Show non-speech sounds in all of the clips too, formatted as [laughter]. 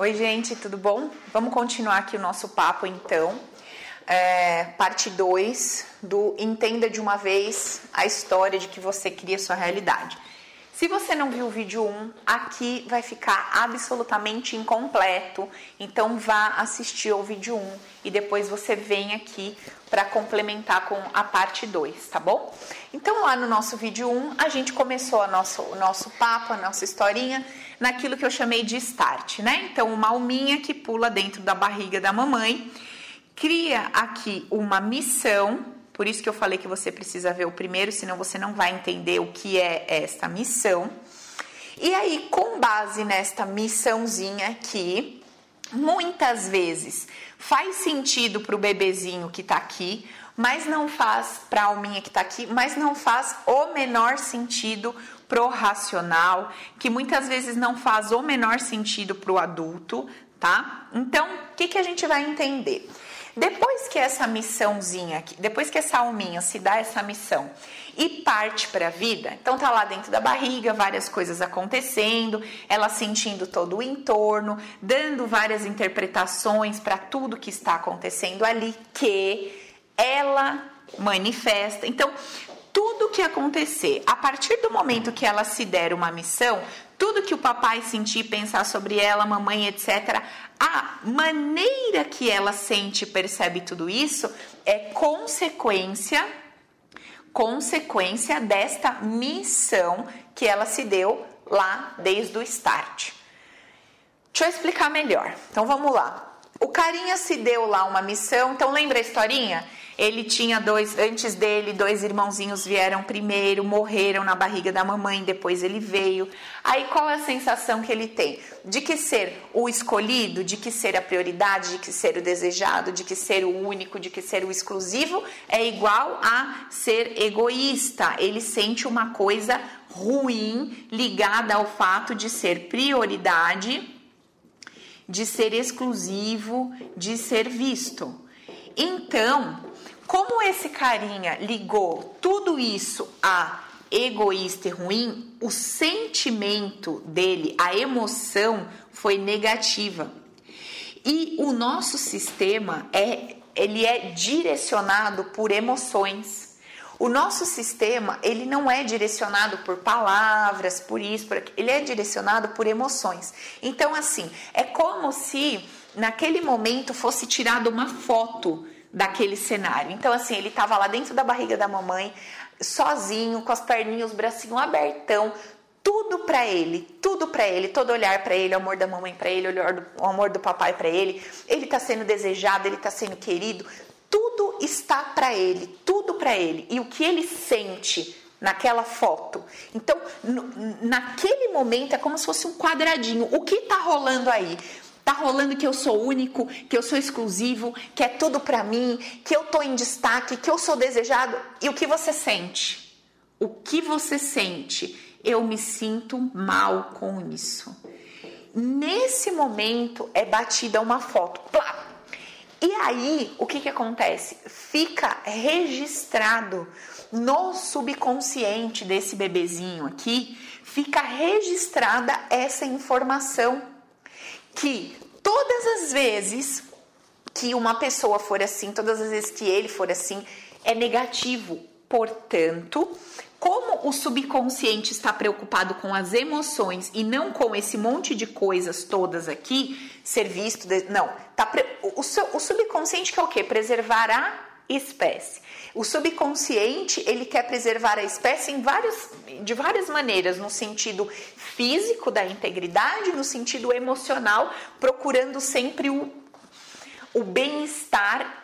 Oi, gente, tudo bom? Vamos continuar aqui o nosso papo então. É, parte 2 do Entenda de uma vez a história de que você cria sua realidade. Se você não viu o vídeo 1, um, aqui vai ficar absolutamente incompleto, então vá assistir ao vídeo 1 um, e depois você vem aqui para complementar com a parte 2, tá bom? Então lá no nosso vídeo 1, um, a gente começou a nosso, o nosso papo, a nossa historinha, naquilo que eu chamei de start, né? Então uma alminha que pula dentro da barriga da mamãe, cria aqui uma missão por isso que eu falei que você precisa ver o primeiro, senão você não vai entender o que é esta missão. E aí, com base nesta missãozinha aqui, muitas vezes faz sentido para o bebezinho que está aqui, mas não faz para a alminha que está aqui, mas não faz o menor sentido pro racional, que muitas vezes não faz o menor sentido pro adulto, tá? Então, o que, que a gente vai entender? Depois que essa missãozinha aqui, depois que essa alminha se dá essa missão e parte para a vida, então tá lá dentro da barriga, várias coisas acontecendo, ela sentindo todo o entorno, dando várias interpretações para tudo que está acontecendo ali que ela manifesta. Então, tudo que acontecer, a partir do momento que ela se der uma missão, tudo que o papai sentir, pensar sobre ela, mamãe, etc., a maneira que ela sente e percebe tudo isso é consequência consequência desta missão que ela se deu lá desde o start. Deixa eu explicar melhor. Então vamos lá. O carinha se deu lá uma missão, então lembra a historinha? Ele tinha dois, antes dele, dois irmãozinhos vieram primeiro, morreram na barriga da mamãe, depois ele veio. Aí qual é a sensação que ele tem? De que ser o escolhido, de que ser a prioridade, de que ser o desejado, de que ser o único, de que ser o exclusivo é igual a ser egoísta. Ele sente uma coisa ruim ligada ao fato de ser prioridade, de ser exclusivo, de ser visto. Então, como esse carinha ligou tudo isso a egoísta e ruim, o sentimento dele, a emoção foi negativa. E o nosso sistema é ele é direcionado por emoções. O nosso sistema, ele não é direcionado por palavras, por isso, por aquilo, ele é direcionado por emoções. Então assim, é como se naquele momento fosse tirada uma foto daquele cenário. Então, assim, ele estava lá dentro da barriga da mamãe, sozinho, com as perninhas, os bracinhos abertão, tudo para ele, tudo para ele, todo olhar para ele, o amor da mamãe para ele, o, do, o amor do papai para ele. Ele está sendo desejado, ele está sendo querido, tudo está para ele, tudo para ele. E o que ele sente naquela foto. Então, naquele momento é como se fosse um quadradinho. O que está rolando aí? Tá rolando que eu sou único, que eu sou exclusivo, que é tudo para mim, que eu tô em destaque, que eu sou desejado. E o que você sente? O que você sente? Eu me sinto mal com isso. Nesse momento é batida uma foto. Plá! E aí, o que, que acontece? Fica registrado no subconsciente desse bebezinho aqui, fica registrada essa informação que todas as vezes que uma pessoa for assim, todas as vezes que ele for assim, é negativo. Portanto, como o subconsciente está preocupado com as emoções e não com esse monte de coisas todas aqui, ser visto, de, não, tá pre, o, o, o subconsciente quer o quê? Preservar a espécie. O subconsciente, ele quer preservar a espécie em vários, de várias maneiras, no sentido físico da integridade, no sentido emocional, procurando sempre o, o bem-estar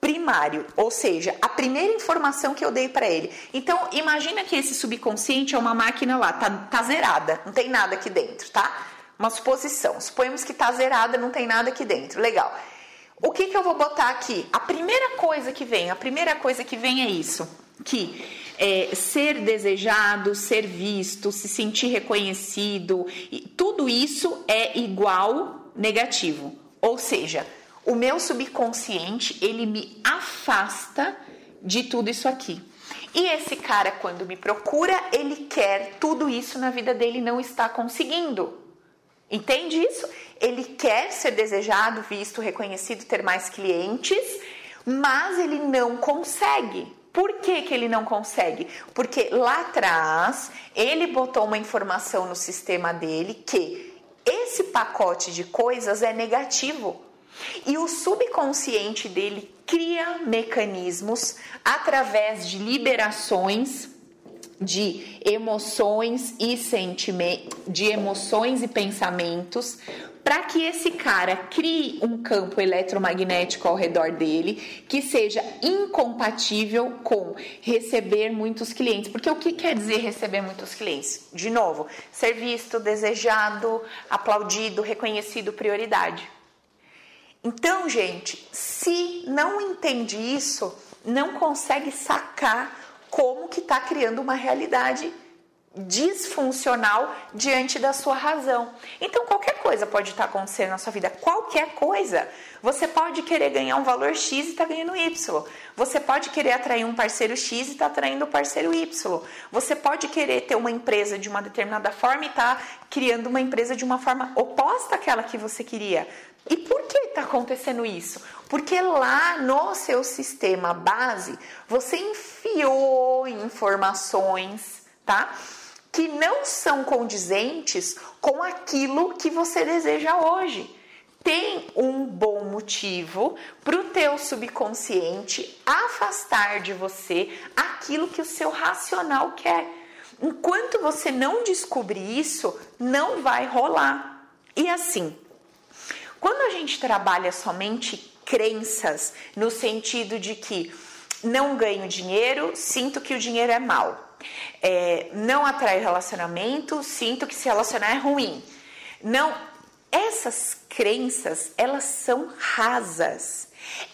primário, ou seja, a primeira informação que eu dei para ele. Então, imagina que esse subconsciente é uma máquina lá, tá, tá zerada, não tem nada aqui dentro, tá? Uma suposição. Suponhamos que tá zerada, não tem nada aqui dentro. Legal. O que, que eu vou botar aqui? A primeira coisa que vem, a primeira coisa que vem é isso, que é, ser desejado, ser visto, se sentir reconhecido, tudo isso é igual negativo. Ou seja, o meu subconsciente ele me afasta de tudo isso aqui. E esse cara, quando me procura, ele quer tudo isso na vida dele não está conseguindo. Entende isso? ele quer ser desejado, visto, reconhecido, ter mais clientes, mas ele não consegue. Por que, que ele não consegue? Porque lá atrás ele botou uma informação no sistema dele que esse pacote de coisas é negativo. E o subconsciente dele cria mecanismos através de liberações de emoções e sentimentos, de emoções e pensamentos, para que esse cara crie um campo eletromagnético ao redor dele que seja incompatível com receber muitos clientes. Porque o que quer dizer receber muitos clientes? De novo, ser visto, desejado, aplaudido, reconhecido, prioridade. Então, gente, se não entende isso, não consegue sacar como que está criando uma realidade disfuncional diante da sua razão. Então, qualquer coisa pode estar acontecendo na sua vida, qualquer coisa. Você pode querer ganhar um valor X e está ganhando Y. Você pode querer atrair um parceiro X e está atraindo o parceiro Y. Você pode querer ter uma empresa de uma determinada forma e está criando uma empresa de uma forma oposta àquela que você queria. E por que está acontecendo isso? Porque lá no seu sistema base você enfiou informações, tá? que não são condizentes com aquilo que você deseja hoje. Tem um bom motivo para o teu subconsciente afastar de você aquilo que o seu racional quer. Enquanto você não descobrir isso, não vai rolar. E assim, quando a gente trabalha somente crenças, no sentido de que não ganho dinheiro, sinto que o dinheiro é mal é, não atrai relacionamento, sinto que se relacionar é ruim. Não, essas crenças, elas são rasas.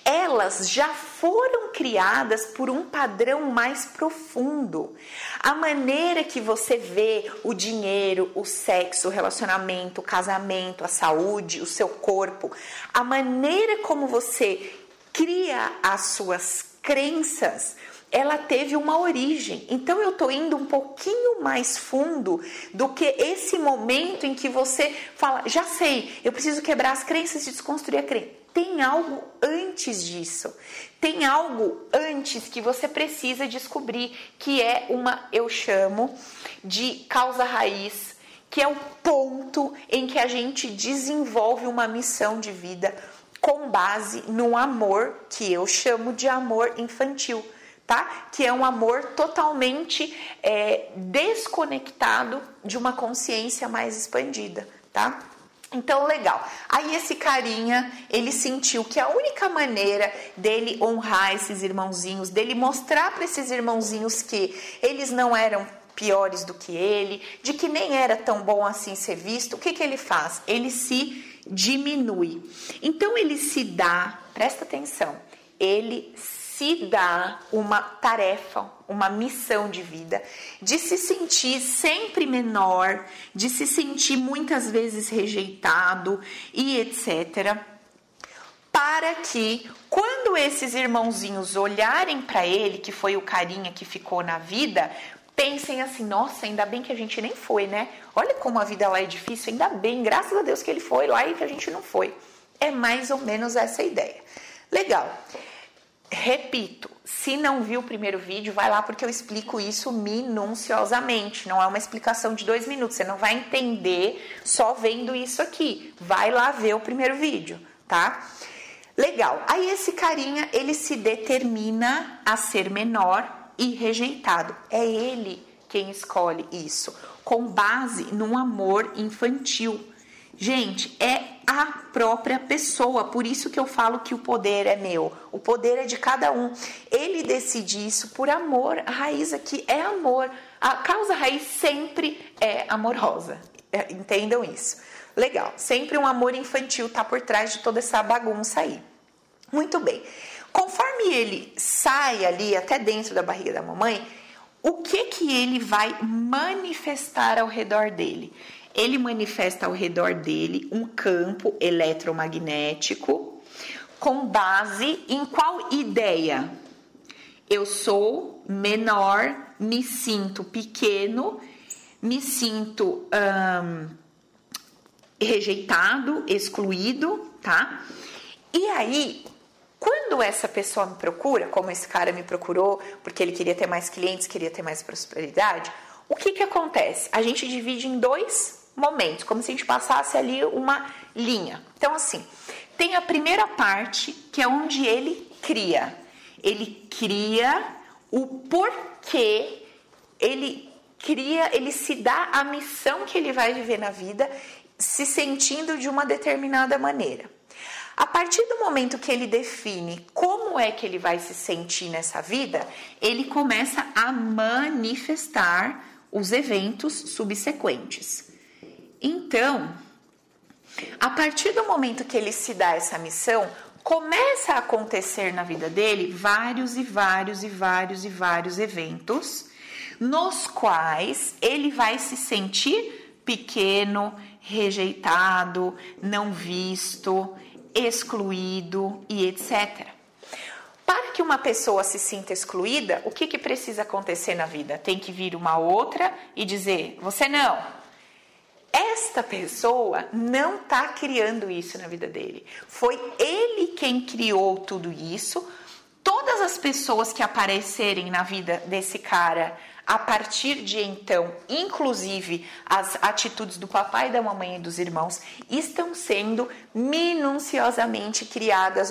Elas já foram criadas por um padrão mais profundo. A maneira que você vê o dinheiro, o sexo, o relacionamento, o casamento, a saúde, o seu corpo, a maneira como você cria as suas crenças ela teve uma origem. Então eu tô indo um pouquinho mais fundo do que esse momento em que você fala, já sei, eu preciso quebrar as crenças e desconstruir a crença. Tem algo antes disso. Tem algo antes que você precisa descobrir, que é uma, eu chamo de causa raiz, que é o ponto em que a gente desenvolve uma missão de vida com base no amor que eu chamo de amor infantil tá? Que é um amor totalmente é, desconectado de uma consciência mais expandida, tá? Então, legal. Aí esse carinha, ele sentiu que a única maneira dele honrar esses irmãozinhos, dele mostrar para esses irmãozinhos que eles não eram piores do que ele, de que nem era tão bom assim ser visto, o que, que ele faz? Ele se diminui. Então, ele se dá, presta atenção, ele se se dá uma tarefa, uma missão de vida, de se sentir sempre menor, de se sentir muitas vezes rejeitado e etc. Para que quando esses irmãozinhos olharem para ele, que foi o carinha que ficou na vida, pensem assim: nossa, ainda bem que a gente nem foi, né? Olha como a vida lá é difícil, ainda bem, graças a Deus que ele foi lá e que a gente não foi. É mais ou menos essa ideia. Legal. Repito, se não viu o primeiro vídeo, vai lá porque eu explico isso minuciosamente. Não é uma explicação de dois minutos. Você não vai entender só vendo isso aqui. Vai lá ver o primeiro vídeo, tá? Legal. Aí esse carinha, ele se determina a ser menor e rejeitado. É ele quem escolhe isso, com base num amor infantil. Gente, é a própria pessoa, por isso que eu falo que o poder é meu, o poder é de cada um. Ele decide isso por amor, a raiz aqui é amor, a causa raiz sempre é amorosa, é, entendam isso. Legal, sempre um amor infantil tá por trás de toda essa bagunça aí. Muito bem, conforme ele sai ali até dentro da barriga da mamãe, o que que ele vai manifestar ao redor dele? Ele manifesta ao redor dele um campo eletromagnético com base em qual ideia? Eu sou menor, me sinto pequeno, me sinto. rejeitado, excluído, tá? E aí, quando essa pessoa me procura, como esse cara me procurou, porque ele queria ter mais clientes, queria ter mais prosperidade, o que que acontece? A gente divide em dois momentos, como se a gente passasse ali uma linha. Então, assim, tem a primeira parte, que é onde ele cria. Ele cria o porquê, ele cria, ele se dá a missão que ele vai viver na vida, se sentindo de uma determinada maneira. A partir do momento que ele define como é que ele vai se sentir nessa vida, ele começa a manifestar os eventos subsequentes. Então, a partir do momento que ele se dá essa missão, começa a acontecer na vida dele vários e vários e vários e vários eventos nos quais ele vai se sentir pequeno, rejeitado, não visto, excluído e etc. Para que uma pessoa se sinta excluída, o que, que precisa acontecer na vida? Tem que vir uma outra e dizer: você não. Esta pessoa não está criando isso na vida dele. Foi ele quem criou tudo isso. Todas as pessoas que aparecerem na vida desse cara a partir de então, inclusive as atitudes do papai, da mamãe e dos irmãos, estão sendo minuciosamente criadas,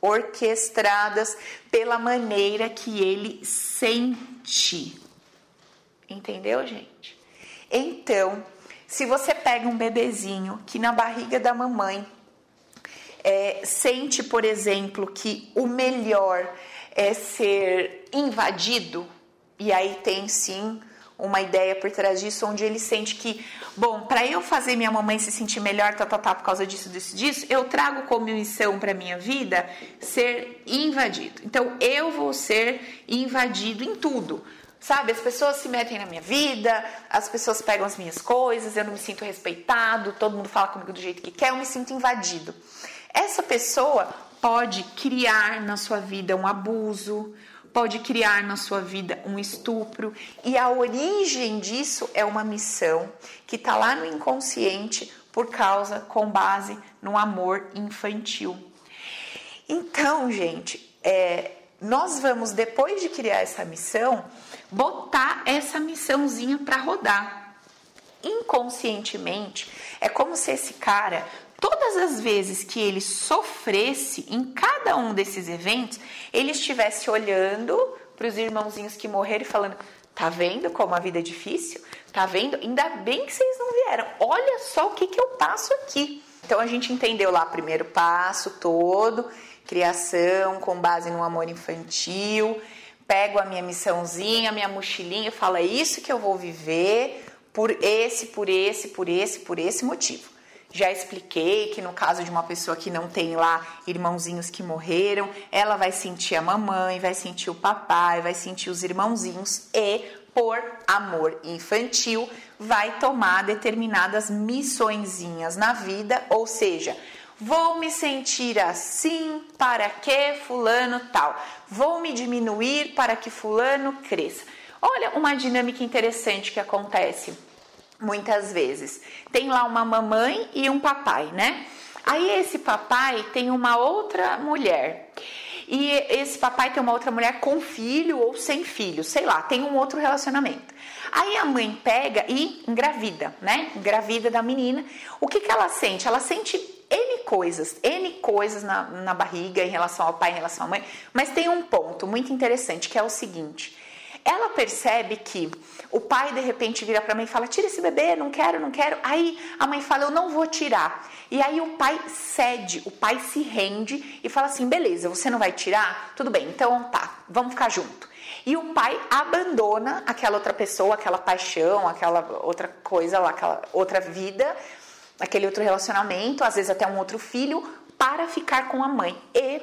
orquestradas pela maneira que ele sente. Entendeu, gente? Então, se você pega um bebezinho que na barriga da mamãe é, sente, por exemplo, que o melhor é ser invadido, e aí tem sim uma ideia por trás disso, onde ele sente que, bom, para eu fazer minha mamãe se sentir melhor, tá, tá, tá, por causa disso, disso, disso, eu trago como missão para minha vida ser invadido. Então, eu vou ser invadido em tudo. Sabe, as pessoas se metem na minha vida, as pessoas pegam as minhas coisas, eu não me sinto respeitado, todo mundo fala comigo do jeito que quer, eu me sinto invadido. Essa pessoa pode criar na sua vida um abuso, pode criar na sua vida um estupro, e a origem disso é uma missão que está lá no inconsciente por causa, com base no amor infantil. Então, gente, é, nós vamos, depois de criar essa missão, botar essa missãozinha para rodar. Inconscientemente, é como se esse cara todas as vezes que ele sofresse em cada um desses eventos, ele estivesse olhando para os irmãozinhos que morreram e falando: Tá vendo como a vida é difícil? Tá vendo? Ainda bem que vocês não vieram. Olha só o que, que eu passo aqui. Então a gente entendeu lá primeiro passo todo, criação com base no amor infantil. Pego a minha missãozinha, minha mochilinha falo: é isso que eu vou viver por esse, por esse, por esse, por esse motivo. Já expliquei que no caso de uma pessoa que não tem lá irmãozinhos que morreram, ela vai sentir a mamãe, vai sentir o papai, vai sentir os irmãozinhos e, por amor infantil, vai tomar determinadas missõezinhas na vida, ou seja, Vou me sentir assim para que fulano tal. Vou me diminuir para que fulano cresça. Olha uma dinâmica interessante que acontece muitas vezes. Tem lá uma mamãe e um papai, né? Aí esse papai tem uma outra mulher. E esse papai tem uma outra mulher com filho ou sem filho, sei lá, tem um outro relacionamento. Aí a mãe pega e engravida, né? Engravida da menina. O que, que ela sente? Ela sente N coisas, N coisas na, na barriga em relação ao pai, em relação à mãe. Mas tem um ponto muito interessante que é o seguinte: ela percebe que o pai de repente vira para a mãe e fala: Tira esse bebê, não quero, não quero. Aí a mãe fala: Eu não vou tirar. E aí o pai cede, o pai se rende e fala assim: Beleza, você não vai tirar? Tudo bem, então tá, vamos ficar junto. E o pai abandona aquela outra pessoa, aquela paixão, aquela outra coisa lá, aquela outra vida, aquele outro relacionamento, às vezes até um outro filho, para ficar com a mãe. E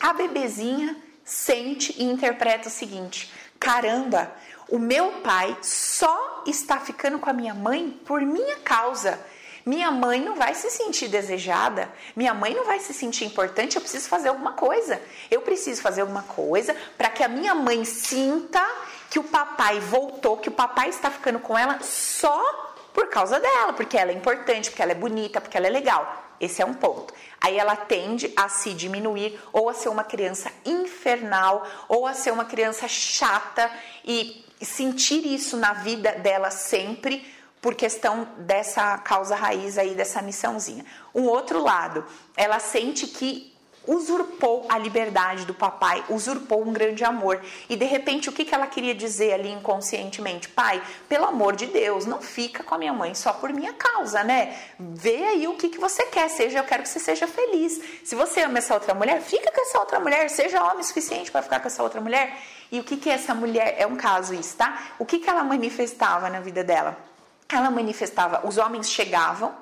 a bebezinha sente e interpreta o seguinte: caramba, o meu pai só está ficando com a minha mãe por minha causa. Minha mãe não vai se sentir desejada, minha mãe não vai se sentir importante, eu preciso fazer alguma coisa. Eu preciso fazer alguma coisa para que a minha mãe sinta que o papai voltou, que o papai está ficando com ela só por causa dela, porque ela é importante, porque ela é bonita, porque ela é legal. Esse é um ponto. Aí ela tende a se diminuir ou a ser uma criança infernal ou a ser uma criança chata e sentir isso na vida dela sempre por questão dessa causa raiz aí dessa missãozinha. Um outro lado, ela sente que usurpou a liberdade do papai, usurpou um grande amor. E de repente, o que, que ela queria dizer ali inconscientemente? Pai, pelo amor de Deus, não fica com a minha mãe só por minha causa, né? Vê aí o que, que você quer, seja, eu quero que você seja feliz. Se você ama essa outra mulher, fica com essa outra mulher, seja homem suficiente para ficar com essa outra mulher. E o que, que essa mulher, é um caso isso, tá? O que, que ela manifestava na vida dela? Ela manifestava, os homens chegavam,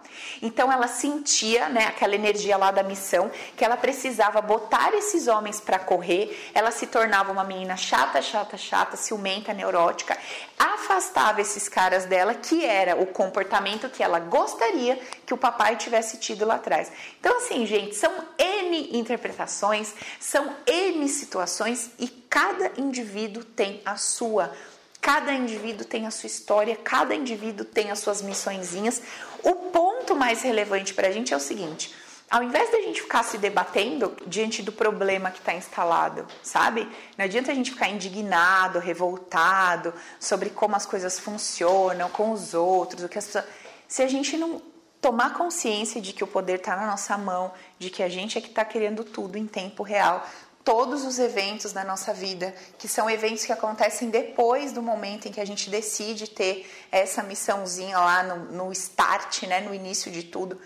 então ela sentia, né, aquela energia lá da missão, que ela precisava botar esses homens para correr, ela se tornava uma menina chata, chata, chata, ciumenta, neurótica, afastava esses caras dela, que era o comportamento que ela gostaria que o papai tivesse tido lá atrás. Então assim, gente, são N interpretações, são N situações e cada indivíduo tem a sua Cada indivíduo tem a sua história, cada indivíduo tem as suas missõezinhas. O ponto mais relevante para a gente é o seguinte: ao invés da gente ficar se debatendo diante do problema que está instalado, sabe? Não adianta a gente ficar indignado, revoltado sobre como as coisas funcionam com os outros, o que as pessoas. Se a gente não tomar consciência de que o poder está na nossa mão, de que a gente é que está querendo tudo em tempo real, todos os eventos da nossa vida, que são eventos que acontecem depois do momento em que a gente decide ter essa missãozinha lá no, no start, né, no início de tudo,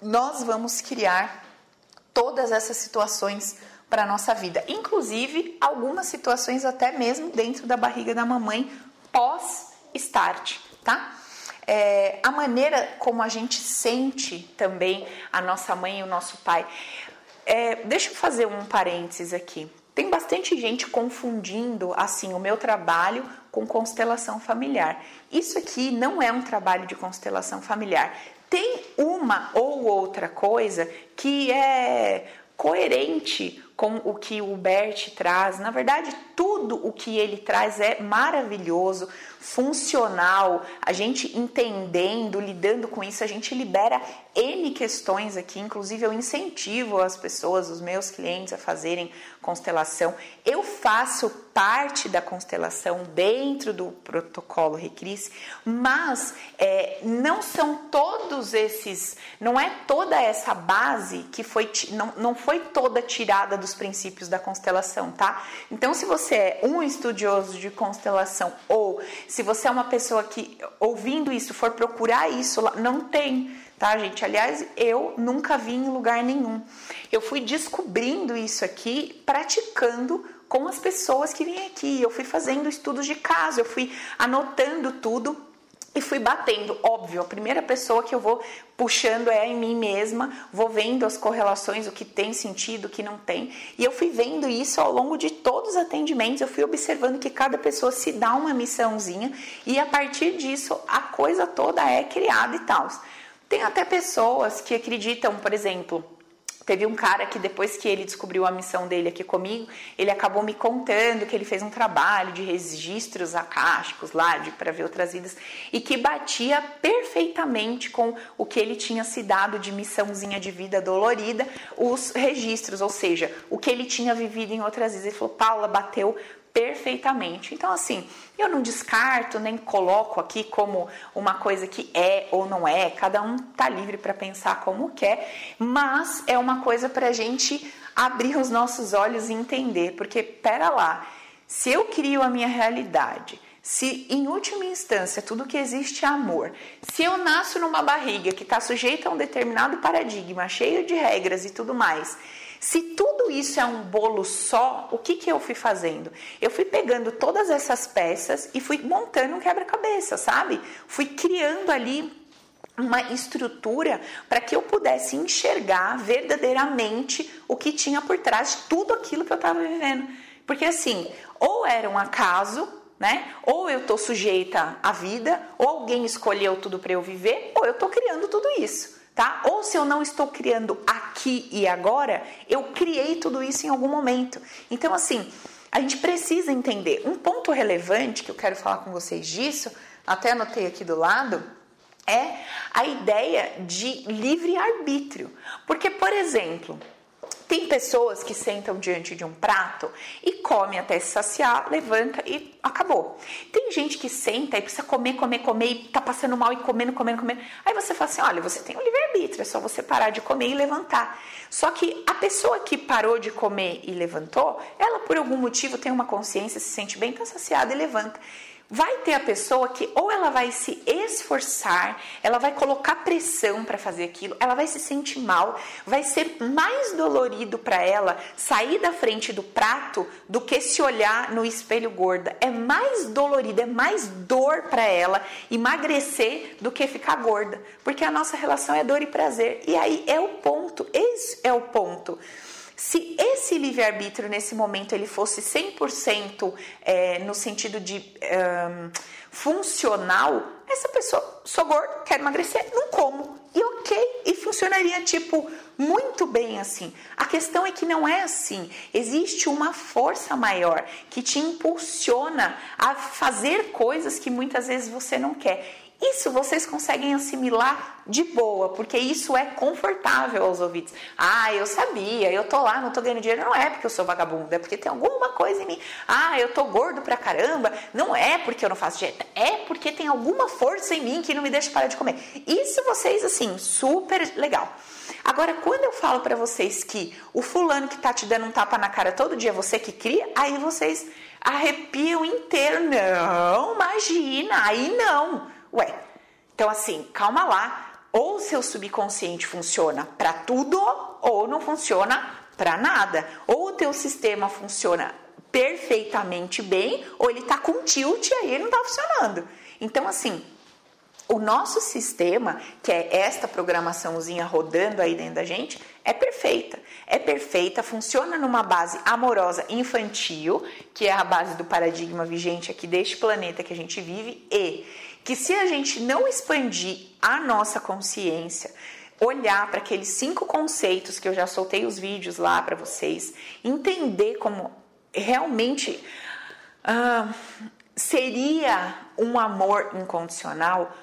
nós vamos criar todas essas situações para a nossa vida, inclusive algumas situações até mesmo dentro da barriga da mamãe pós-start, tá? É, a maneira como a gente sente também a nossa mãe e o nosso pai. É, deixa eu fazer um parênteses aqui. Tem bastante gente confundindo assim o meu trabalho com constelação familiar. Isso aqui não é um trabalho de constelação familiar. Tem uma ou outra coisa que é coerente com o que o Bert traz. Na verdade, tudo o que ele traz é maravilhoso, funcional. A gente entendendo, lidando com isso, a gente libera N questões aqui. Inclusive, eu incentivo as pessoas, os meus clientes, a fazerem constelação. Eu faço parte da constelação dentro do protocolo Recris, mas é, não são todos esses, não é toda essa base que foi, não, não foi toda tirada dos princípios da constelação, tá? Então, se você é um estudioso de constelação ou se você é uma pessoa que ouvindo isso for procurar isso, não tem tá, gente? Aliás, eu nunca vi em lugar nenhum. Eu fui descobrindo isso aqui praticando com as pessoas que vêm aqui. Eu fui fazendo estudos de caso, eu fui anotando tudo e fui batendo. Óbvio, a primeira pessoa que eu vou puxando é em mim mesma, vou vendo as correlações, o que tem sentido, o que não tem. E eu fui vendo isso ao longo de todos os atendimentos, eu fui observando que cada pessoa se dá uma missãozinha e a partir disso a coisa toda é criada e tal. Tem até pessoas que acreditam, por exemplo, Teve um cara que depois que ele descobriu a missão dele aqui comigo, ele acabou me contando que ele fez um trabalho de registros acásticos lá, para ver outras vidas, e que batia perfeitamente com o que ele tinha se dado de missãozinha de vida dolorida, os registros, ou seja, o que ele tinha vivido em outras vidas. Ele falou, Paula, bateu perfeitamente. Então, assim, eu não descarto nem coloco aqui como uma coisa que é ou não é, cada um tá livre para pensar como quer, mas é uma coisa para a gente abrir os nossos olhos e entender, porque pera lá, se eu crio a minha realidade, se em última instância tudo que existe é amor, se eu nasço numa barriga que está sujeita a um determinado paradigma, cheio de regras e tudo mais, se tudo isso é um bolo só, o que, que eu fui fazendo? Eu fui pegando todas essas peças e fui montando um quebra-cabeça, sabe? Fui criando ali uma estrutura para que eu pudesse enxergar verdadeiramente o que tinha por trás de tudo aquilo que eu estava vivendo. Porque assim, ou era um acaso, né? Ou eu estou sujeita à vida, ou alguém escolheu tudo para eu viver, ou eu estou criando tudo isso tá? Ou se eu não estou criando aqui e agora, eu criei tudo isso em algum momento. Então, assim, a gente precisa entender. Um ponto relevante que eu quero falar com vocês disso, até anotei aqui do lado, é a ideia de livre arbítrio. Porque, por exemplo, tem pessoas que sentam diante de um prato e come até se saciar, levanta e acabou. Tem gente que senta e precisa comer, comer, comer e tá passando mal e comendo, comendo, comendo. Aí você fala assim: olha, você tem o um livre-arbítrio, é só você parar de comer e levantar. Só que a pessoa que parou de comer e levantou, ela por algum motivo tem uma consciência, se sente bem, tá saciada e levanta vai ter a pessoa que ou ela vai se esforçar, ela vai colocar pressão para fazer aquilo, ela vai se sentir mal, vai ser mais dolorido para ela sair da frente do prato do que se olhar no espelho gorda. É mais dolorido, é mais dor para ela emagrecer do que ficar gorda, porque a nossa relação é dor e prazer. E aí é o ponto, esse é o ponto. Se esse livre-arbítrio nesse momento ele fosse 100% é, no sentido de um, funcional, essa pessoa, sou gordo, quero emagrecer, não como. E ok, e funcionaria tipo muito bem assim. A questão é que não é assim. Existe uma força maior que te impulsiona a fazer coisas que muitas vezes você não quer. Isso vocês conseguem assimilar de boa, porque isso é confortável aos ouvidos. Ah, eu sabia, eu tô lá, não tô ganhando dinheiro, não é porque eu sou vagabunda, é porque tem alguma coisa em mim. Ah, eu tô gordo pra caramba, não é porque eu não faço dieta, é porque tem alguma força em mim que não me deixa parar de comer. Isso vocês, assim, super legal. Agora, quando eu falo para vocês que o fulano que tá te dando um tapa na cara todo dia é você que cria, aí vocês arrepiam inteiro. Não, imagina, aí não. Ué, então assim, calma lá. Ou o seu subconsciente funciona para tudo ou não funciona para nada. Ou o teu sistema funciona perfeitamente bem ou ele tá com tilt e aí ele não tá funcionando. Então assim, o nosso sistema, que é esta programaçãozinha rodando aí dentro da gente, é perfeita. É perfeita, funciona numa base amorosa infantil, que é a base do paradigma vigente aqui deste planeta que a gente vive, e que se a gente não expandir a nossa consciência, olhar para aqueles cinco conceitos que eu já soltei os vídeos lá para vocês, entender como realmente uh, seria um amor incondicional,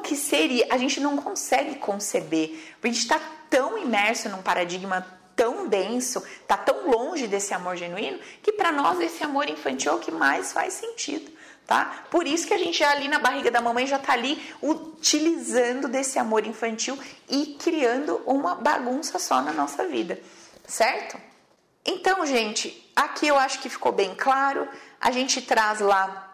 que seria? A gente não consegue conceber, a gente está tão imerso num paradigma tão denso, está tão longe desse amor genuíno, que para nós esse amor infantil é o que mais faz sentido tá? Por isso que a gente já ali na barriga da mamãe já tá ali utilizando desse amor infantil e criando uma bagunça só na nossa vida, certo? Então, gente, aqui eu acho que ficou bem claro. A gente traz lá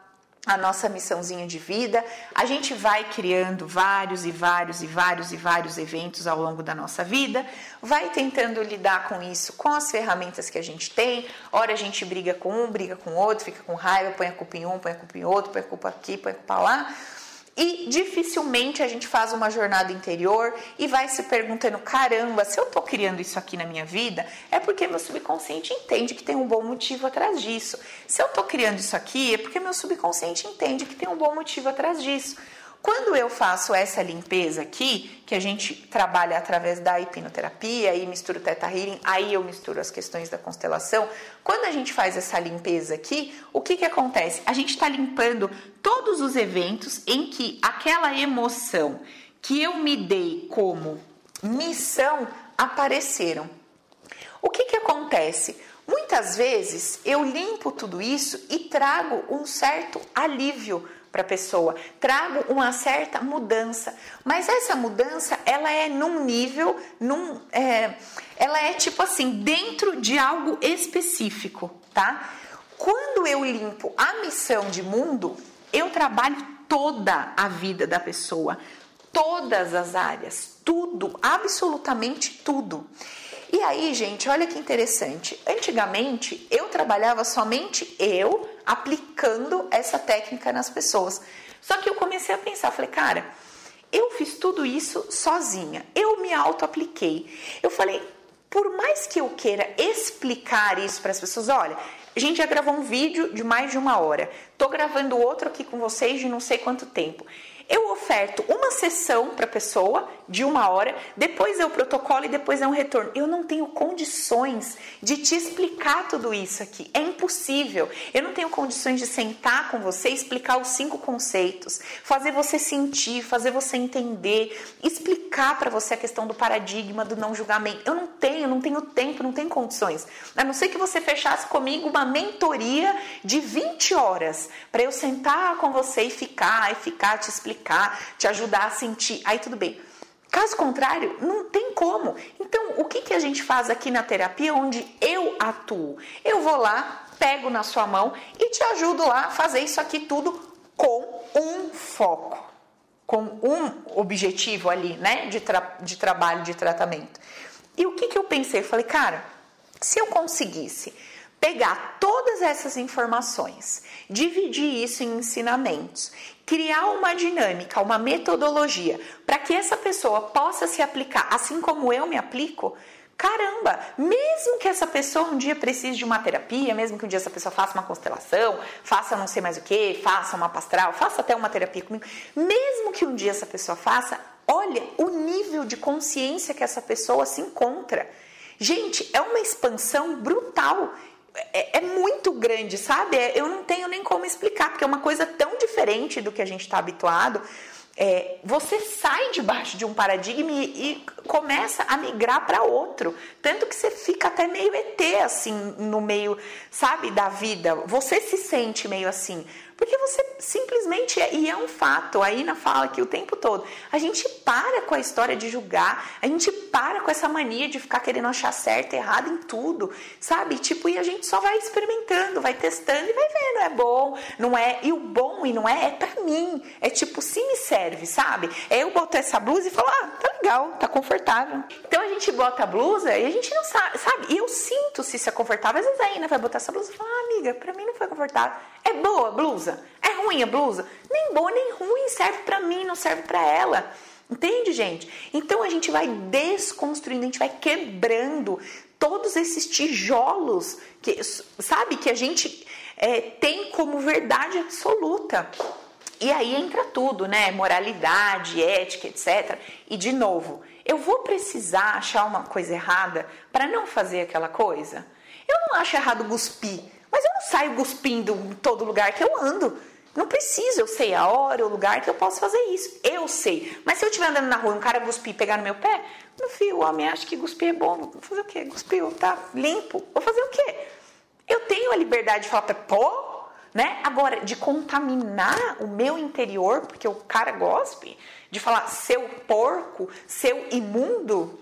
a nossa missãozinha de vida. A gente vai criando vários e vários e vários e vários eventos ao longo da nossa vida, vai tentando lidar com isso com as ferramentas que a gente tem. Ora a gente briga com um, briga com outro, fica com raiva, põe a culpa em um, põe a culpa em outro, põe a culpa aqui, põe a culpa lá. E dificilmente a gente faz uma jornada interior e vai se perguntando: caramba, se eu estou criando isso aqui na minha vida, é porque meu subconsciente entende que tem um bom motivo atrás disso. Se eu estou criando isso aqui, é porque meu subconsciente entende que tem um bom motivo atrás disso. Quando eu faço essa limpeza aqui, que a gente trabalha através da hipnoterapia e mistura o Theta Healing, aí eu misturo as questões da constelação. Quando a gente faz essa limpeza aqui, o que, que acontece? A gente está limpando todos os eventos em que aquela emoção que eu me dei como missão apareceram. O que, que acontece? Muitas vezes eu limpo tudo isso e trago um certo alívio para a pessoa, trago uma certa mudança, mas essa mudança ela é num nível, num, é, ela é tipo assim dentro de algo específico, tá? Quando eu limpo a missão de mundo, eu trabalho toda a vida da pessoa, todas as áreas, tudo, absolutamente tudo. E aí, gente, olha que interessante. Antigamente, eu trabalhava somente eu aplicando essa técnica nas pessoas. Só que eu comecei a pensar, falei, cara, eu fiz tudo isso sozinha. Eu me auto-apliquei. Eu falei, por mais que eu queira explicar isso para as pessoas, olha, a gente já gravou um vídeo de mais de uma hora. Tô gravando outro aqui com vocês de não sei quanto tempo. Eu oferto uma sessão para a pessoa de uma hora, depois é o protocolo e depois é um retorno. Eu não tenho condições de te explicar tudo isso aqui. É impossível. Eu não tenho condições de sentar com você explicar os cinco conceitos, fazer você sentir, fazer você entender, explicar para você a questão do paradigma do não julgamento. Eu não tenho, não tenho tempo, não tenho condições. A não ser que você fechasse comigo uma mentoria de 20 horas para eu sentar com você e ficar, e ficar te explicar, te ajudar a sentir. Aí tudo bem. Caso contrário, não tem como. Então, o que, que a gente faz aqui na terapia onde eu atuo? Eu vou lá, pego na sua mão e te ajudo lá a fazer isso aqui tudo com um foco, com um objetivo ali, né, de, tra de trabalho, de tratamento. E o que, que eu pensei? Eu falei, cara, se eu conseguisse pegar todas essas informações, dividir isso em ensinamentos, criar uma dinâmica, uma metodologia para que essa pessoa possa se aplicar assim como eu me aplico. Caramba, mesmo que essa pessoa um dia precise de uma terapia, mesmo que um dia essa pessoa faça uma constelação, faça não sei mais o que, faça uma pastral, faça até uma terapia comigo, mesmo que um dia essa pessoa faça, olha o nível de consciência que essa pessoa se encontra. Gente, é uma expansão brutal é, é, muito grande, sabe? É, eu não tenho nem como explicar, porque é uma coisa tão diferente do que a gente está habituado. É, você sai debaixo de um paradigma e, e começa a migrar para outro. Tanto que você fica até meio ET, assim, no meio, sabe, da vida. Você se sente meio assim. Porque você simplesmente, é, e é um fato, a Ina fala aqui o tempo todo, a gente para com a história de julgar, a gente para com essa mania de ficar querendo achar certo errado em tudo, sabe? Tipo, e a gente só vai experimentando, vai testando e vai vendo, é bom, não é, e o bom e não é, é pra mim, é tipo, se me serve, sabe? É eu boto essa blusa e falo, ah, tá legal, tá confortável. Então a gente bota a blusa e a gente não sabe, sabe? E eu sinto se isso é confortável, às vezes a Ina vai botar essa blusa e fala, ah, amiga, pra mim não foi confortável. É boa a blusa? É ruim a blusa? Nem boa nem ruim, serve para mim, não serve para ela. Entende, gente? Então a gente vai desconstruindo, a gente vai quebrando todos esses tijolos que, sabe, que a gente é, tem como verdade absoluta. E aí entra tudo, né? Moralidade, ética, etc. E de novo, eu vou precisar achar uma coisa errada para não fazer aquela coisa? Eu não acho errado cuspir, mas eu não saio cuspindo em todo lugar que eu ando. Não preciso, eu sei a hora, o lugar que eu posso fazer isso. Eu sei. Mas se eu estiver andando na rua e um cara cuspir pegar no meu pé, meu filho, o homem acha que cuspir é bom. Vou fazer o quê? Cuspiu, tá limpo. Vou fazer o quê? Eu tenho a liberdade de falar, pô, né? Agora, de contaminar o meu interior, porque o cara gospe, de falar seu porco, seu imundo,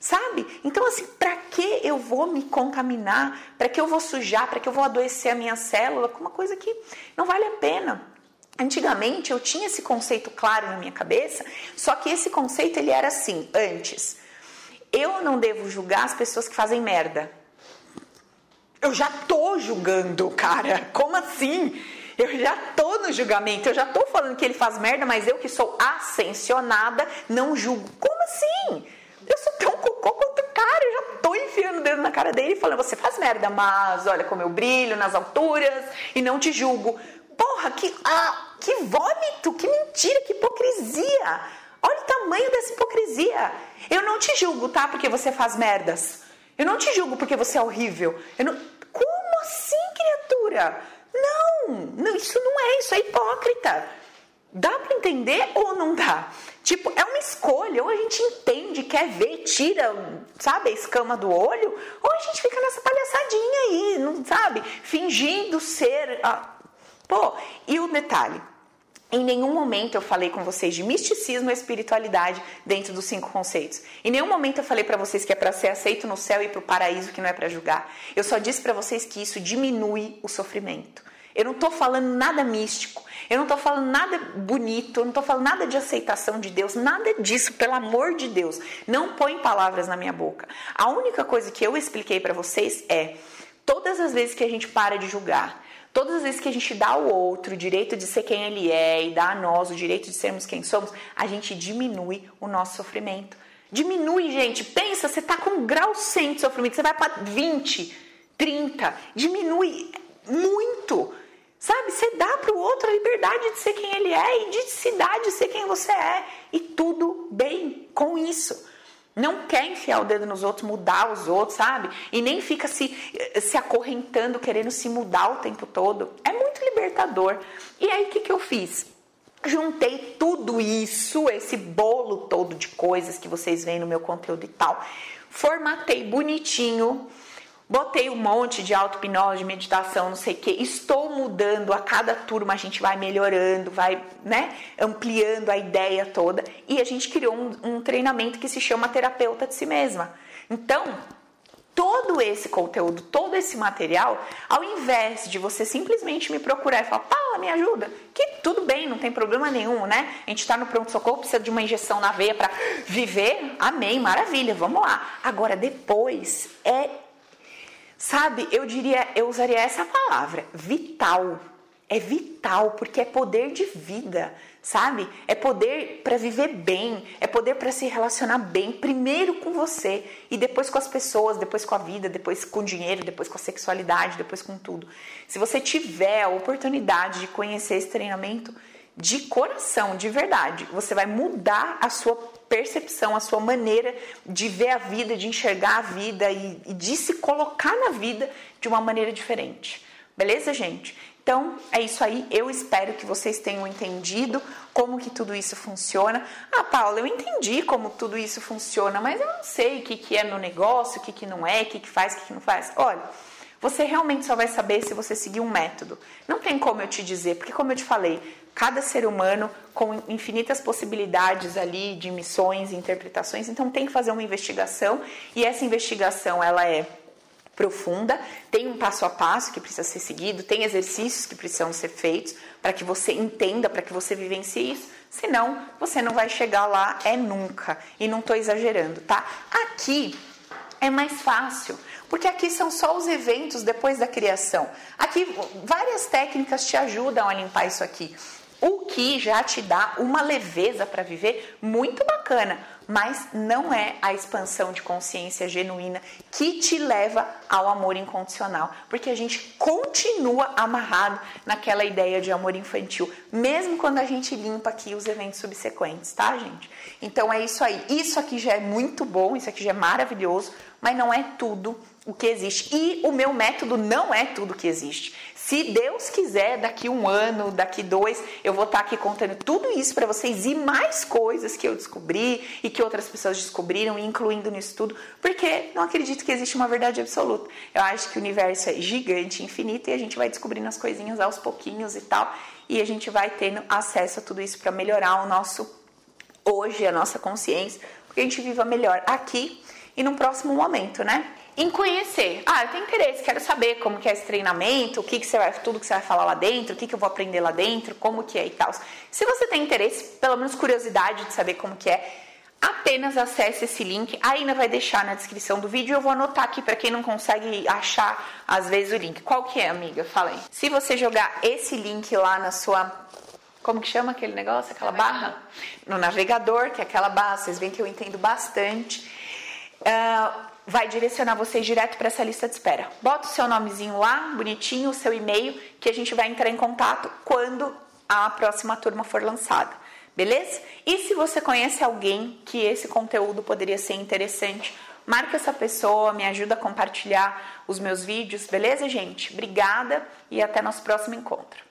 Sabe? Então, assim, para que eu vou me contaminar? Para que eu vou sujar? Para que eu vou adoecer a minha célula com uma coisa que não vale a pena? Antigamente eu tinha esse conceito claro na minha cabeça, só que esse conceito ele era assim, antes. Eu não devo julgar as pessoas que fazem merda. Eu já tô julgando, cara. [laughs] Como assim? Eu já tô no julgamento, eu já tô falando que ele faz merda, mas eu que sou ascensionada não julgo. Como assim? Eu sou tão cocô quanto o cara, eu já tô enfiando o dedo na cara dele e falando, você faz merda, mas olha como eu brilho nas alturas e não te julgo. Porra, que, ah, que vômito, que mentira, que hipocrisia. Olha o tamanho dessa hipocrisia. Eu não te julgo, tá? Porque você faz merdas. Eu não te julgo porque você é horrível. Não... Como assim, criatura? Não, não, isso não é, isso é hipócrita. Dá para entender ou não dá? Tipo, é uma escolha. Ou a gente entende, quer ver, tira, sabe, a escama do olho, ou a gente fica nessa palhaçadinha aí, não sabe? Fingindo ser. Ah. Pô, e o detalhe. Em nenhum momento eu falei com vocês de misticismo e espiritualidade dentro dos cinco conceitos. Em nenhum momento eu falei para vocês que é para ser aceito no céu e para o paraíso, que não é para julgar. Eu só disse para vocês que isso diminui o sofrimento. Eu não estou falando nada místico, eu não estou falando nada bonito, eu não estou falando nada de aceitação de Deus, nada disso, pelo amor de Deus. Não põe palavras na minha boca. A única coisa que eu expliquei para vocês é: todas as vezes que a gente para de julgar, todas as vezes que a gente dá ao outro o direito de ser quem ele é e dá a nós o direito de sermos quem somos, a gente diminui o nosso sofrimento. Diminui, gente. Pensa, você está com um grau 100 de sofrimento, você vai para 20, 30, diminui muito. Sabe? Você dá para o outro a liberdade de ser quem ele é e de se dar de ser quem você é. E tudo bem com isso. Não quer enfiar o dedo nos outros, mudar os outros, sabe? E nem fica se, se acorrentando, querendo se mudar o tempo todo. É muito libertador. E aí, o que, que eu fiz? Juntei tudo isso, esse bolo todo de coisas que vocês veem no meu conteúdo e tal. Formatei bonitinho Botei um monte de auto-hipnose, de meditação, não sei o que. Estou mudando a cada turma, a gente vai melhorando, vai né, ampliando a ideia toda. E a gente criou um, um treinamento que se chama Terapeuta de Si Mesma. Então, todo esse conteúdo, todo esse material, ao invés de você simplesmente me procurar e falar, Paula, me ajuda, que tudo bem, não tem problema nenhum, né? A gente está no pronto-socorro, precisa de uma injeção na veia para viver, amém, maravilha, vamos lá. Agora, depois, é Sabe, eu diria, eu usaria essa palavra, vital. É vital porque é poder de vida, sabe? É poder para viver bem, é poder para se relacionar bem, primeiro com você e depois com as pessoas, depois com a vida, depois com o dinheiro, depois com a sexualidade, depois com tudo. Se você tiver a oportunidade de conhecer esse treinamento de coração, de verdade, você vai mudar a sua percepção, a sua maneira de ver a vida, de enxergar a vida e, e de se colocar na vida de uma maneira diferente. Beleza, gente? Então, é isso aí. Eu espero que vocês tenham entendido como que tudo isso funciona. Ah, Paula, eu entendi como tudo isso funciona, mas eu não sei o que, que é no negócio, o que, que não é, o que, que faz, o que, que não faz. Olha, você realmente só vai saber se você seguir um método. Não tem como eu te dizer, porque como eu te falei, cada ser humano com infinitas possibilidades ali de missões interpretações, então tem que fazer uma investigação e essa investigação ela é profunda, tem um passo a passo que precisa ser seguido, tem exercícios que precisam ser feitos para que você entenda, para que você vivencie isso. Senão, você não vai chegar lá é nunca. E não estou exagerando, tá? Aqui é mais fácil, porque aqui são só os eventos depois da criação. Aqui várias técnicas te ajudam a limpar isso aqui o que já te dá uma leveza para viver muito bacana, mas não é a expansão de consciência genuína que te leva ao amor incondicional, porque a gente continua amarrado naquela ideia de amor infantil, mesmo quando a gente limpa aqui os eventos subsequentes, tá, gente? Então é isso aí. Isso aqui já é muito bom, isso aqui já é maravilhoso, mas não é tudo o que existe. E o meu método não é tudo que existe. Se Deus quiser, daqui um ano, daqui dois, eu vou estar aqui contando tudo isso para vocês e mais coisas que eu descobri e que outras pessoas descobriram, incluindo nisso tudo, porque não acredito que existe uma verdade absoluta. Eu acho que o universo é gigante, infinito e a gente vai descobrindo as coisinhas aos pouquinhos e tal, e a gente vai tendo acesso a tudo isso para melhorar o nosso hoje, a nossa consciência, porque a gente viva melhor aqui e num próximo momento, né? Em conhecer. Ah, eu tenho interesse, quero saber como que é esse treinamento, o que, que você vai, tudo que você vai falar lá dentro, o que, que eu vou aprender lá dentro, como que é e tal. Se você tem interesse, pelo menos curiosidade de saber como que é, apenas acesse esse link. Ainda vai deixar na descrição do vídeo. Eu vou anotar aqui para quem não consegue achar às vezes o link. Qual que é, amiga? Fala aí. Se você jogar esse link lá na sua como que chama aquele negócio, aquela barra? No navegador, que é aquela barra, vocês veem que eu entendo bastante. Uh, vai direcionar vocês direto para essa lista de espera. Bota o seu nomezinho lá, bonitinho, o seu e-mail, que a gente vai entrar em contato quando a próxima turma for lançada. Beleza? E se você conhece alguém que esse conteúdo poderia ser interessante, marca essa pessoa, me ajuda a compartilhar os meus vídeos, beleza, gente? Obrigada e até nosso próximo encontro.